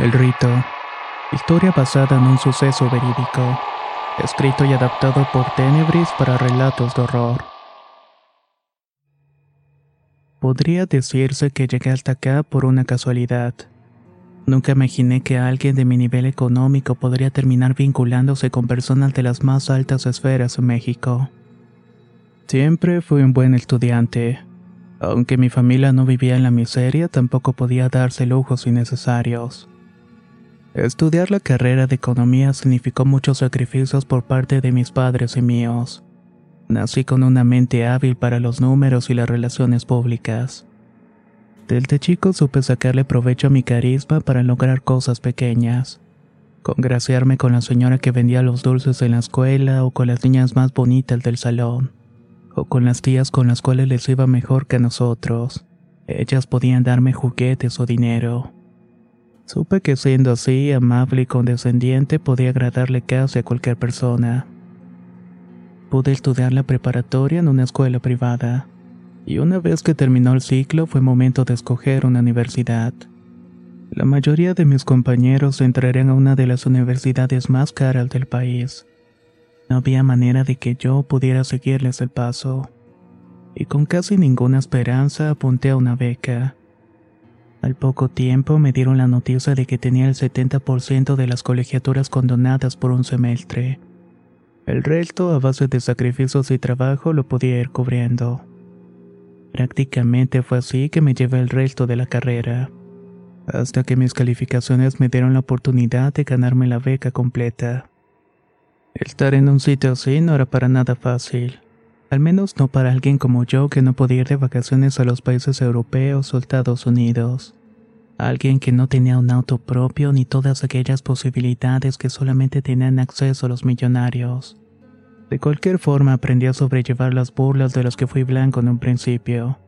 El rito. Historia basada en un suceso verídico. Escrito y adaptado por Tenebris para relatos de horror. Podría decirse que llegué hasta acá por una casualidad. Nunca imaginé que alguien de mi nivel económico podría terminar vinculándose con personas de las más altas esferas en México. Siempre fui un buen estudiante. Aunque mi familia no vivía en la miseria, tampoco podía darse lujos innecesarios. Estudiar la carrera de economía significó muchos sacrificios por parte de mis padres y míos. Nací con una mente hábil para los números y las relaciones públicas. Desde chico supe sacarle provecho a mi carisma para lograr cosas pequeñas. Congraciarme con la señora que vendía los dulces en la escuela o con las niñas más bonitas del salón. O con las tías con las cuales les iba mejor que a nosotros. Ellas podían darme juguetes o dinero. Supe que siendo así, amable y condescendiente, podía agradarle casi a cualquier persona. Pude estudiar la preparatoria en una escuela privada, y una vez que terminó el ciclo fue momento de escoger una universidad. La mayoría de mis compañeros entrarían a una de las universidades más caras del país. No había manera de que yo pudiera seguirles el paso, y con casi ninguna esperanza apunté a una beca. Al poco tiempo me dieron la noticia de que tenía el 70% de las colegiaturas condonadas por un semestre. El resto, a base de sacrificios y trabajo, lo podía ir cubriendo. Prácticamente fue así que me llevé el resto de la carrera, hasta que mis calificaciones me dieron la oportunidad de ganarme la beca completa. Estar en un sitio así no era para nada fácil, al menos no para alguien como yo que no podía ir de vacaciones a los países europeos o Estados Unidos. Alguien que no tenía un auto propio ni todas aquellas posibilidades que solamente tenían acceso a los millonarios. De cualquier forma aprendí a sobrellevar las burlas de las que fui blanco en un principio.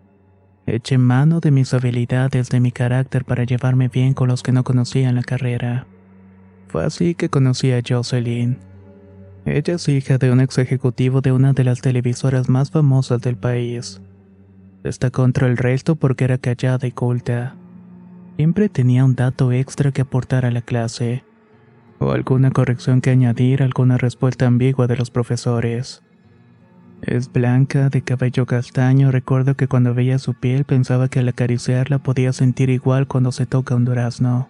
Eché mano de mis habilidades, de mi carácter para llevarme bien con los que no conocían la carrera. Fue así que conocí a Jocelyn. Ella es hija de un ex ejecutivo de una de las televisoras más famosas del país. Está contra el resto porque era callada y culta. Siempre tenía un dato extra que aportar a la clase o alguna corrección que añadir, alguna respuesta ambigua de los profesores. Es blanca, de cabello castaño, recuerdo que cuando veía su piel pensaba que al acariciarla podía sentir igual cuando se toca un durazno.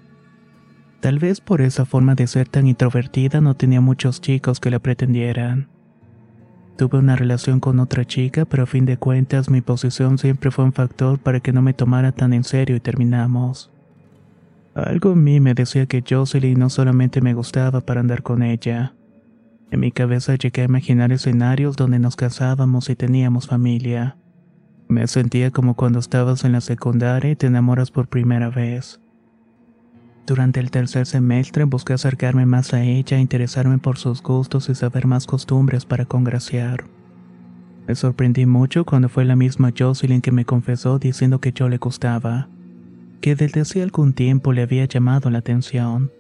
Tal vez por esa forma de ser tan introvertida no tenía muchos chicos que la pretendieran. Tuve una relación con otra chica, pero a fin de cuentas mi posición siempre fue un factor para que no me tomara tan en serio y terminamos. Algo en mí me decía que Jocelyn no solamente me gustaba para andar con ella. En mi cabeza llegué a imaginar escenarios donde nos casábamos y teníamos familia. Me sentía como cuando estabas en la secundaria y te enamoras por primera vez. Durante el tercer semestre busqué acercarme más a ella, interesarme por sus gustos y saber más costumbres para congraciar. Me sorprendí mucho cuando fue la misma Jocelyn que me confesó diciendo que yo le gustaba que desde hace algún tiempo le había llamado la atención.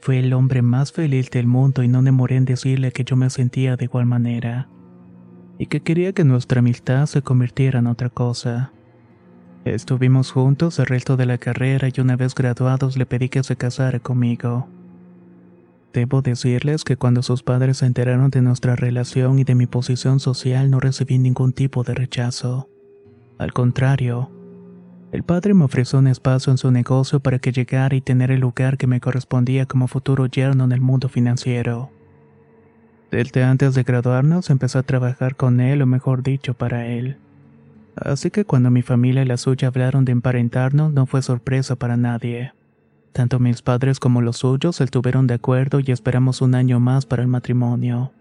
Fue el hombre más feliz del mundo y no demoré en decirle que yo me sentía de igual manera, y que quería que nuestra amistad se convirtiera en otra cosa. Estuvimos juntos el resto de la carrera y una vez graduados le pedí que se casara conmigo. Debo decirles que cuando sus padres se enteraron de nuestra relación y de mi posición social no recibí ningún tipo de rechazo. Al contrario, el padre me ofreció un espacio en su negocio para que llegara y tener el lugar que me correspondía como futuro yerno en el mundo financiero. Desde antes de graduarnos empecé a trabajar con él, o mejor dicho, para él. Así que cuando mi familia y la suya hablaron de emparentarnos no fue sorpresa para nadie. Tanto mis padres como los suyos estuvieron de acuerdo y esperamos un año más para el matrimonio.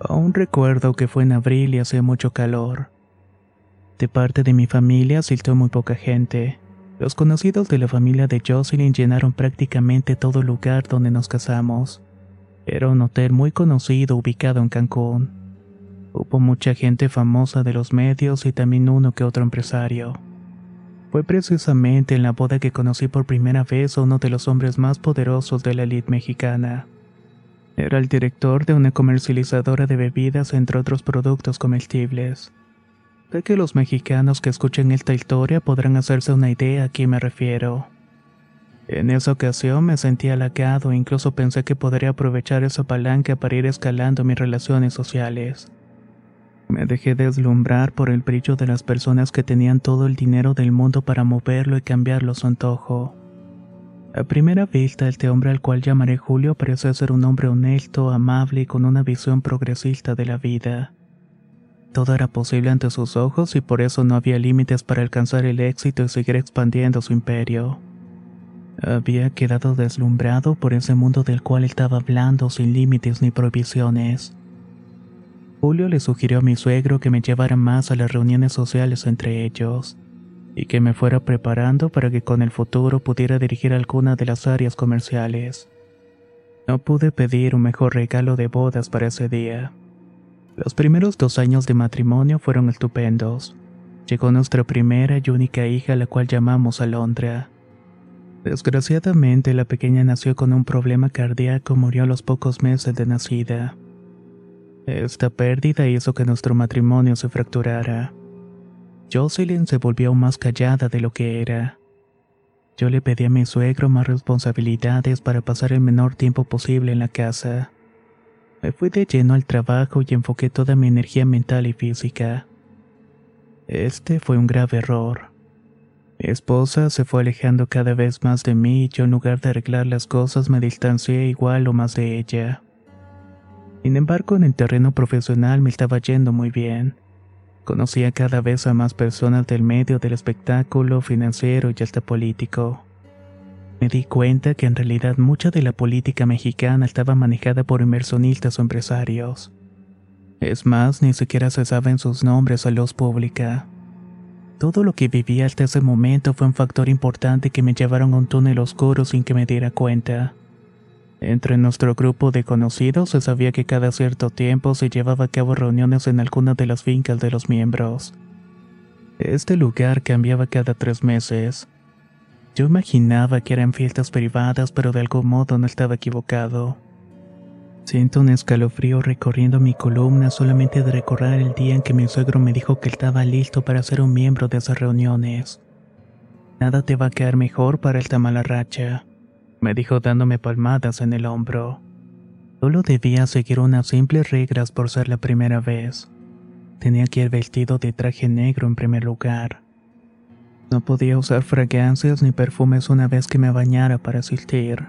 Aún recuerdo que fue en abril y hacía mucho calor. De parte de mi familia asistió muy poca gente. Los conocidos de la familia de Jocelyn llenaron prácticamente todo el lugar donde nos casamos. Era un hotel muy conocido ubicado en Cancún. Hubo mucha gente famosa de los medios y también uno que otro empresario. Fue precisamente en la boda que conocí por primera vez a uno de los hombres más poderosos de la elite mexicana. Era el director de una comercializadora de bebidas entre otros productos comestibles. Sé que los mexicanos que escuchen esta historia podrán hacerse una idea a quién me refiero. En esa ocasión me sentí halagado e incluso pensé que podría aprovechar esa palanca para ir escalando mis relaciones sociales. Me dejé deslumbrar por el brillo de las personas que tenían todo el dinero del mundo para moverlo y cambiarlo a su antojo. A primera vista, este hombre al cual llamaré Julio parecía ser un hombre honesto, amable y con una visión progresista de la vida. Todo era posible ante sus ojos y por eso no había límites para alcanzar el éxito y seguir expandiendo su imperio. Había quedado deslumbrado por ese mundo del cual estaba hablando sin límites ni prohibiciones. Julio le sugirió a mi suegro que me llevara más a las reuniones sociales entre ellos y que me fuera preparando para que con el futuro pudiera dirigir alguna de las áreas comerciales. No pude pedir un mejor regalo de bodas para ese día. Los primeros dos años de matrimonio fueron estupendos. Llegó nuestra primera y única hija, la cual llamamos Alondra. Desgraciadamente, la pequeña nació con un problema cardíaco y murió a los pocos meses de nacida. Esta pérdida hizo que nuestro matrimonio se fracturara. Jocelyn se volvió aún más callada de lo que era. Yo le pedí a mi suegro más responsabilidades para pasar el menor tiempo posible en la casa. Me fui de lleno al trabajo y enfoqué toda mi energía mental y física. Este fue un grave error. Mi esposa se fue alejando cada vez más de mí y yo en lugar de arreglar las cosas me distancié igual o más de ella. Sin embargo, en el terreno profesional me estaba yendo muy bien. Conocía cada vez a más personas del medio del espectáculo, financiero y hasta político. Me di cuenta que en realidad mucha de la política mexicana estaba manejada por inversionistas o empresarios. Es más, ni siquiera se saben sus nombres a luz pública. Todo lo que viví hasta ese momento fue un factor importante que me llevaron a un túnel oscuro sin que me diera cuenta. Entre nuestro grupo de conocidos se sabía que cada cierto tiempo se llevaba a cabo reuniones en alguna de las fincas de los miembros. Este lugar cambiaba cada tres meses. Yo imaginaba que eran fiestas privadas, pero de algún modo no estaba equivocado. Siento un escalofrío recorriendo mi columna solamente de recordar el día en que mi suegro me dijo que estaba listo para ser un miembro de esas reuniones. Nada te va a quedar mejor para esta mala racha, me dijo dándome palmadas en el hombro. Solo debía seguir unas simples reglas por ser la primera vez. Tenía que ir vestido de traje negro en primer lugar. No podía usar fragancias ni perfumes una vez que me bañara para asistir.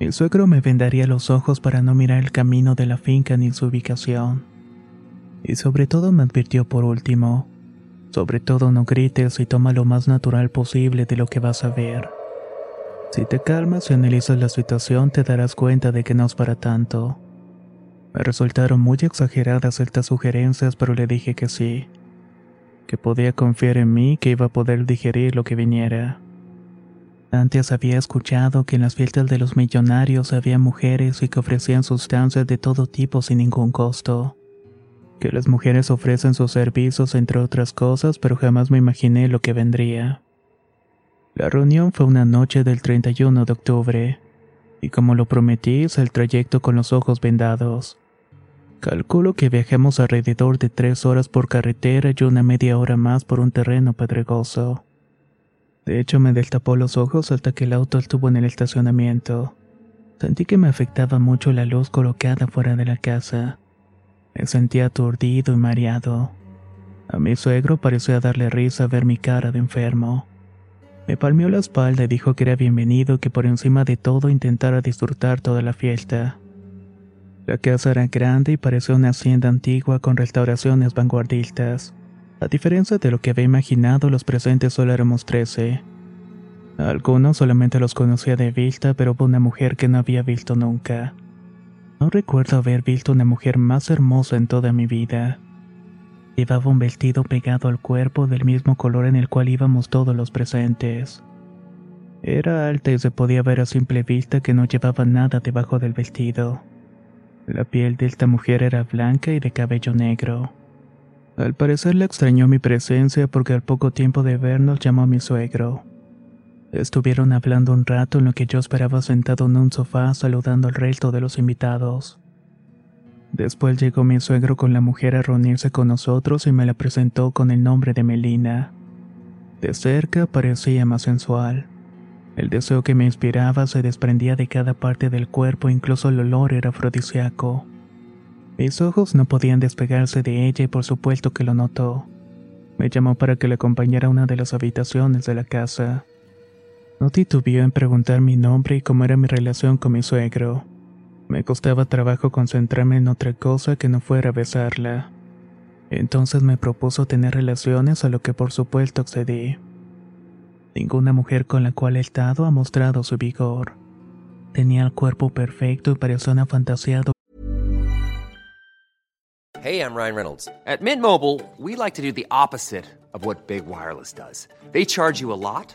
Mi suegro me vendaría los ojos para no mirar el camino de la finca ni su ubicación. Y sobre todo me advirtió por último, sobre todo no grites y toma lo más natural posible de lo que vas a ver. Si te calmas y analizas la situación te darás cuenta de que no es para tanto. Me resultaron muy exageradas estas sugerencias pero le dije que sí que podía confiar en mí que iba a poder digerir lo que viniera. Antes había escuchado que en las fiestas de los millonarios había mujeres y que ofrecían sustancias de todo tipo sin ningún costo. Que las mujeres ofrecen sus servicios entre otras cosas, pero jamás me imaginé lo que vendría. La reunión fue una noche del 31 de octubre, y como lo prometí, hice el trayecto con los ojos vendados. Calculo que viajamos alrededor de tres horas por carretera y una media hora más por un terreno pedregoso. De hecho, me destapó los ojos hasta que el auto estuvo en el estacionamiento. Sentí que me afectaba mucho la luz colocada fuera de la casa. Me sentía aturdido y mareado. A mi suegro parecía darle risa ver mi cara de enfermo. Me palmeó la espalda y dijo que era bienvenido que por encima de todo intentara disfrutar toda la fiesta. La casa era grande y parecía una hacienda antigua con restauraciones vanguardistas. A diferencia de lo que había imaginado, los presentes solo éramos trece. algunos solamente los conocía de vista, pero hubo una mujer que no había visto nunca. No recuerdo haber visto una mujer más hermosa en toda mi vida. Llevaba un vestido pegado al cuerpo del mismo color en el cual íbamos todos los presentes. Era alta y se podía ver a simple vista que no llevaba nada debajo del vestido. La piel de esta mujer era blanca y de cabello negro. Al parecer le extrañó mi presencia porque al poco tiempo de vernos llamó a mi suegro. Estuvieron hablando un rato en lo que yo esperaba sentado en un sofá saludando al resto de los invitados. Después llegó mi suegro con la mujer a reunirse con nosotros y me la presentó con el nombre de Melina. De cerca parecía más sensual. El deseo que me inspiraba se desprendía de cada parte del cuerpo, incluso el olor era afrodisíaco. Mis ojos no podían despegarse de ella y por supuesto que lo notó. Me llamó para que le acompañara a una de las habitaciones de la casa. No titubeó en preguntar mi nombre y cómo era mi relación con mi suegro. Me costaba trabajo concentrarme en otra cosa que no fuera besarla. Entonces me propuso tener relaciones a lo que por supuesto accedí. Ninguna mujer con la cual he estado ha mostrado su vigor. Tenía el cuerpo perfecto y parecía una fantasía Hey, I'm Ryan Reynolds. At Mint Mobile, we like to do the opposite of what Big Wireless does. They charge you a lot,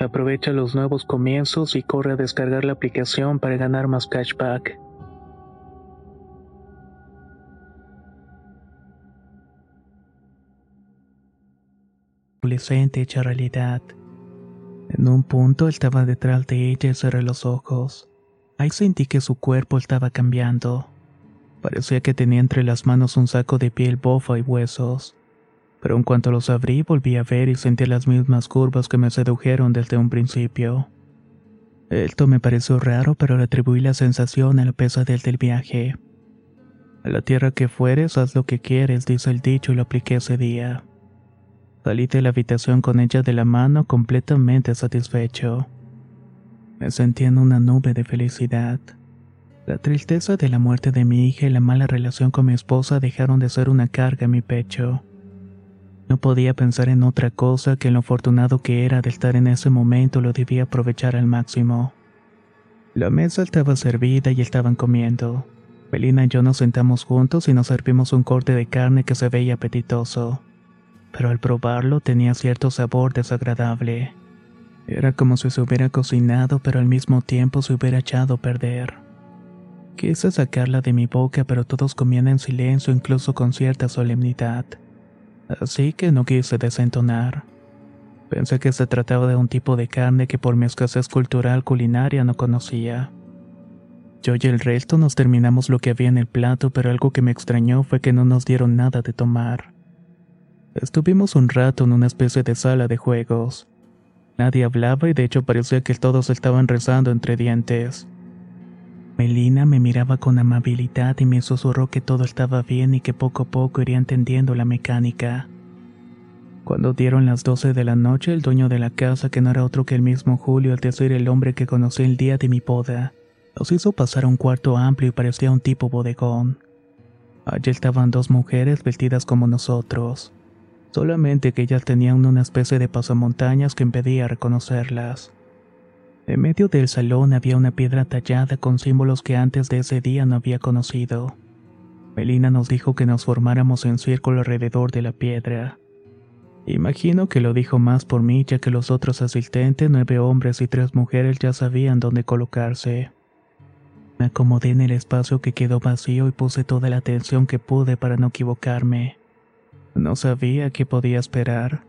Aprovecha los nuevos comienzos y corre a descargar la aplicación para ganar más cashback. Adolescente hecha realidad. En un punto estaba detrás de ella y cerré los ojos. Ahí sentí que su cuerpo estaba cambiando. Parecía que tenía entre las manos un saco de piel bofa y huesos. Pero en cuanto los abrí volví a ver y sentí las mismas curvas que me sedujeron desde un principio. Esto me pareció raro, pero le atribuí la sensación a la pesadez del viaje. A la tierra que fueres, haz lo que quieres, dice el dicho y lo apliqué ese día. Salí de la habitación con ella de la mano completamente satisfecho. Me sentí en una nube de felicidad. La tristeza de la muerte de mi hija y la mala relación con mi esposa dejaron de ser una carga en mi pecho. No podía pensar en otra cosa que lo afortunado que era de estar en ese momento lo debía aprovechar al máximo. La mesa estaba servida y estaban comiendo. Melina y yo nos sentamos juntos y nos servimos un corte de carne que se veía apetitoso. Pero al probarlo tenía cierto sabor desagradable. Era como si se hubiera cocinado pero al mismo tiempo se hubiera echado a perder. Quise sacarla de mi boca, pero todos comían en silencio, incluso con cierta solemnidad. Así que no quise desentonar. Pensé que se trataba de un tipo de carne que por mi escasez cultural culinaria no conocía. Yo y el resto nos terminamos lo que había en el plato, pero algo que me extrañó fue que no nos dieron nada de tomar. Estuvimos un rato en una especie de sala de juegos. Nadie hablaba y de hecho parecía que todos estaban rezando entre dientes. Melina me miraba con amabilidad y me susurró que todo estaba bien y que poco a poco iría entendiendo la mecánica. Cuando dieron las doce de la noche, el dueño de la casa, que no era otro que el mismo Julio, es decir, el hombre que conocí el día de mi boda, nos hizo pasar a un cuarto amplio y parecía un tipo bodegón. Allí estaban dos mujeres vestidas como nosotros, solamente que ellas tenían una especie de pasamontañas que impedía reconocerlas. En medio del salón había una piedra tallada con símbolos que antes de ese día no había conocido. Melina nos dijo que nos formáramos en círculo alrededor de la piedra. Imagino que lo dijo más por mí ya que los otros asistentes, nueve hombres y tres mujeres, ya sabían dónde colocarse. Me acomodé en el espacio que quedó vacío y puse toda la atención que pude para no equivocarme. No sabía qué podía esperar.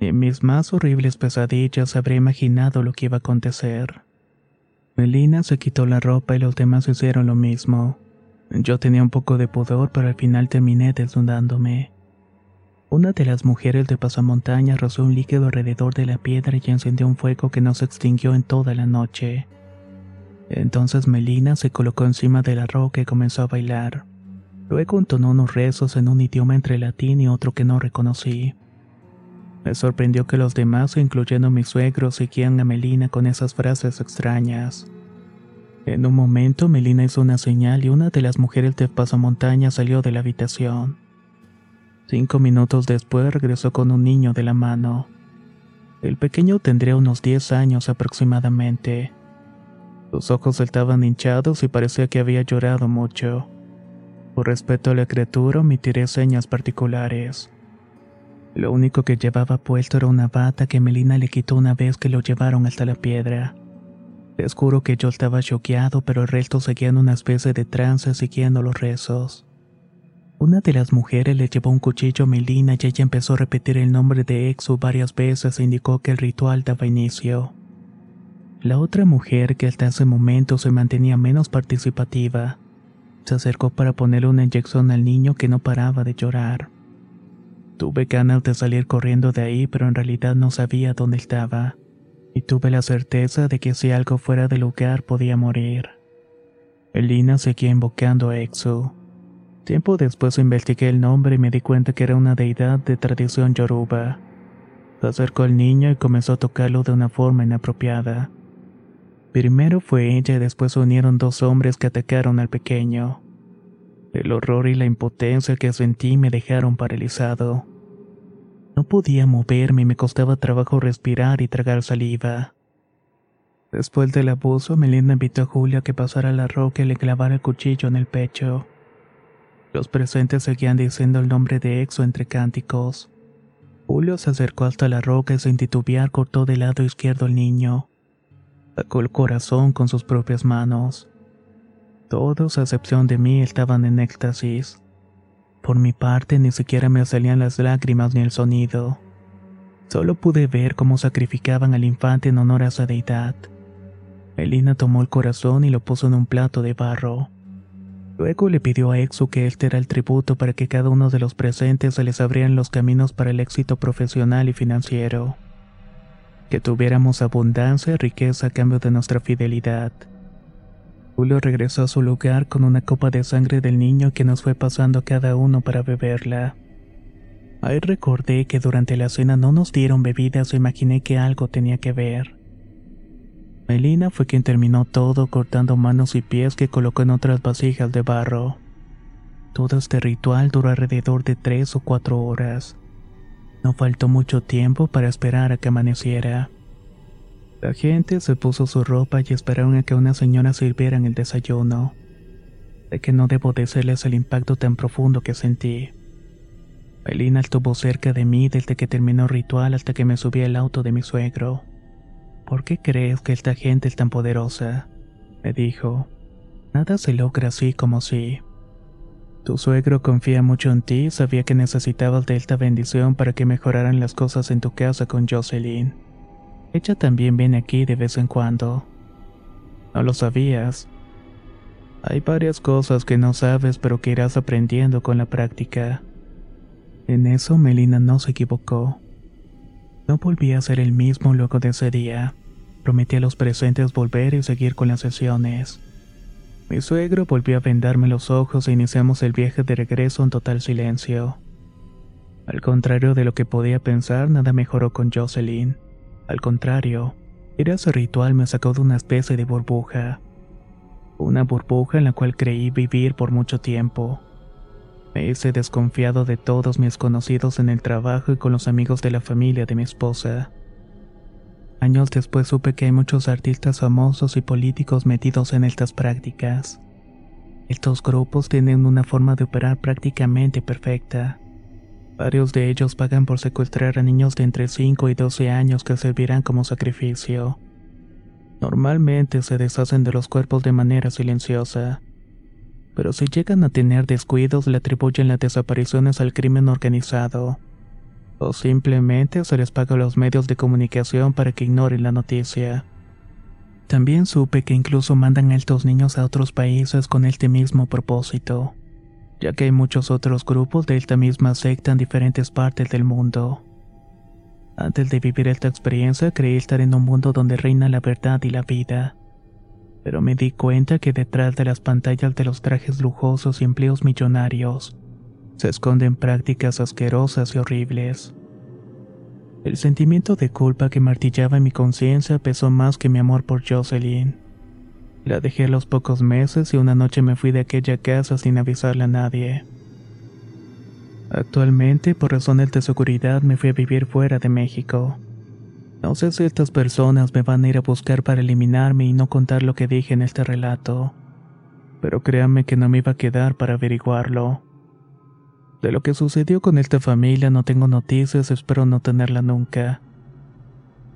En mis más horribles pesadillas habría imaginado lo que iba a acontecer. Melina se quitó la ropa y los demás hicieron lo mismo. Yo tenía un poco de pudor, pero al final terminé desnudándome. Una de las mujeres de pasamontaña rozó un líquido alrededor de la piedra y encendió un fuego que no se extinguió en toda la noche. Entonces Melina se colocó encima de la roca y comenzó a bailar. Luego entonó unos rezos en un idioma entre latín y otro que no reconocí. Me sorprendió que los demás, incluyendo mi suegro, seguían a Melina con esas frases extrañas. En un momento, Melina hizo una señal y una de las mujeres de pasamontaña salió de la habitación. Cinco minutos después regresó con un niño de la mano. El pequeño tendría unos diez años aproximadamente. Sus ojos estaban hinchados y parecía que había llorado mucho. Por respeto a la criatura, omitiré señas particulares. Lo único que llevaba puesto era una bata que Melina le quitó una vez que lo llevaron hasta la piedra. Les juro que yo estaba choqueado, pero el resto seguía en una especie de trance siguiendo los rezos. Una de las mujeres le llevó un cuchillo a Melina y ella empezó a repetir el nombre de Exu varias veces e indicó que el ritual daba inicio. La otra mujer, que hasta ese momento se mantenía menos participativa, se acercó para ponerle una inyección al niño que no paraba de llorar. Tuve ganas de salir corriendo de ahí, pero en realidad no sabía dónde estaba. Y tuve la certeza de que si algo fuera del lugar podía morir. Elina seguía invocando a Exu. Tiempo después investigué el nombre y me di cuenta que era una deidad de tradición yoruba. Se acercó al niño y comenzó a tocarlo de una forma inapropiada. Primero fue ella y después se unieron dos hombres que atacaron al pequeño. El horror y la impotencia que sentí me dejaron paralizado. No podía moverme y me costaba trabajo respirar y tragar saliva. Después del abuso, Melinda invitó a Julia a que pasara la roca y le clavara el cuchillo en el pecho. Los presentes seguían diciendo el nombre de Exo entre cánticos. Julio se acercó hasta la roca y sin titubear cortó del lado izquierdo al niño. Sacó el corazón con sus propias manos. Todos, a excepción de mí, estaban en éxtasis. Por mi parte, ni siquiera me salían las lágrimas ni el sonido. Solo pude ver cómo sacrificaban al infante en honor a esa deidad. Melina tomó el corazón y lo puso en un plato de barro. Luego le pidió a Exu que este era el tributo para que cada uno de los presentes se les abrieran los caminos para el éxito profesional y financiero. Que tuviéramos abundancia y riqueza a cambio de nuestra fidelidad. Julio regresó a su lugar con una copa de sangre del niño que nos fue pasando cada uno para beberla. Ahí recordé que durante la cena no nos dieron bebidas o imaginé que algo tenía que ver. Melina fue quien terminó todo cortando manos y pies que colocó en otras vasijas de barro. Todo este ritual duró alrededor de tres o cuatro horas. No faltó mucho tiempo para esperar a que amaneciera. La gente se puso su ropa y esperaron a que una señora sirviera el desayuno. De que no debo decirles el impacto tan profundo que sentí. Melina estuvo cerca de mí desde que terminó el ritual hasta que me subí al auto de mi suegro. ¿Por qué crees que esta gente es tan poderosa? Me dijo. Nada se logra así como si. Tu suegro confía mucho en ti y sabía que necesitabas de esta bendición para que mejoraran las cosas en tu casa con Jocelyn. Ella también viene aquí de vez en cuando. No lo sabías. Hay varias cosas que no sabes pero que irás aprendiendo con la práctica. En eso Melina no se equivocó. No volví a ser el mismo luego de ese día. Prometí a los presentes volver y seguir con las sesiones. Mi suegro volvió a vendarme los ojos e iniciamos el viaje de regreso en total silencio. Al contrario de lo que podía pensar, nada mejoró con Jocelyn. Al contrario, era ese ritual me sacó de una especie de burbuja. Una burbuja en la cual creí vivir por mucho tiempo. Me hice desconfiado de todos mis conocidos en el trabajo y con los amigos de la familia de mi esposa. Años después supe que hay muchos artistas famosos y políticos metidos en estas prácticas. Estos grupos tienen una forma de operar prácticamente perfecta. Varios de ellos pagan por secuestrar a niños de entre 5 y 12 años que servirán como sacrificio. Normalmente se deshacen de los cuerpos de manera silenciosa pero si llegan a tener descuidos le atribuyen las desapariciones al crimen organizado. O simplemente se les paga a los medios de comunicación para que ignoren la noticia. También supe que incluso mandan a estos niños a otros países con este mismo propósito, ya que hay muchos otros grupos de esta misma secta en diferentes partes del mundo. Antes de vivir esta experiencia creí estar en un mundo donde reina la verdad y la vida pero me di cuenta que detrás de las pantallas de los trajes lujosos y empleos millonarios se esconden prácticas asquerosas y horribles. El sentimiento de culpa que martillaba en mi conciencia pesó más que mi amor por Jocelyn. La dejé a los pocos meses y una noche me fui de aquella casa sin avisarle a nadie. Actualmente, por razones de seguridad, me fui a vivir fuera de México. No sé si estas personas me van a ir a buscar para eliminarme y no contar lo que dije en este relato, pero créanme que no me iba a quedar para averiguarlo. De lo que sucedió con esta familia no tengo noticias, espero no tenerla nunca.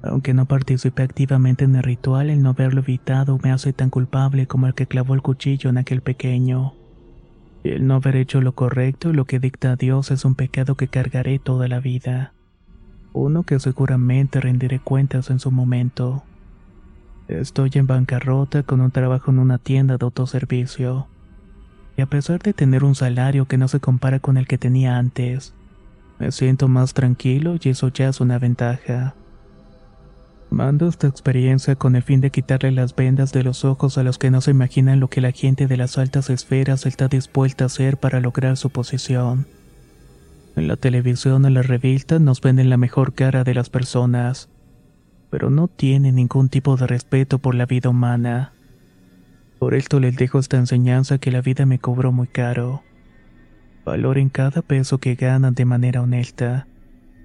Aunque no participé activamente en el ritual, el no haberlo evitado me hace tan culpable como el que clavó el cuchillo en aquel pequeño. El no haber hecho lo correcto y lo que dicta Dios es un pecado que cargaré toda la vida uno que seguramente rendiré cuentas en su momento. Estoy en bancarrota con un trabajo en una tienda de autoservicio. Y a pesar de tener un salario que no se compara con el que tenía antes, me siento más tranquilo y eso ya es una ventaja. Mando esta experiencia con el fin de quitarle las vendas de los ojos a los que no se imaginan lo que la gente de las altas esferas está dispuesta a hacer para lograr su posición. En la televisión en la revista nos venden la mejor cara de las personas, pero no tienen ningún tipo de respeto por la vida humana. Por esto les dejo esta enseñanza que la vida me cobró muy caro. Valoren cada peso que ganan de manera honesta.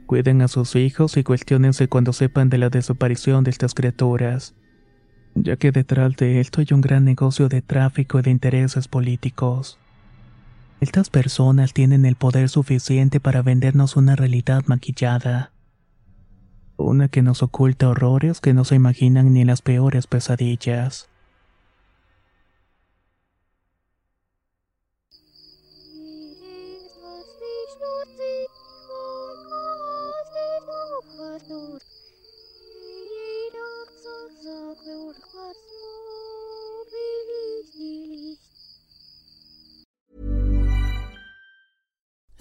Cuiden a sus hijos y cuestionense cuando sepan de la desaparición de estas criaturas, ya que detrás de esto hay un gran negocio de tráfico y de intereses políticos. Estas personas tienen el poder suficiente para vendernos una realidad maquillada. Una que nos oculta horrores que no se imaginan ni las peores pesadillas.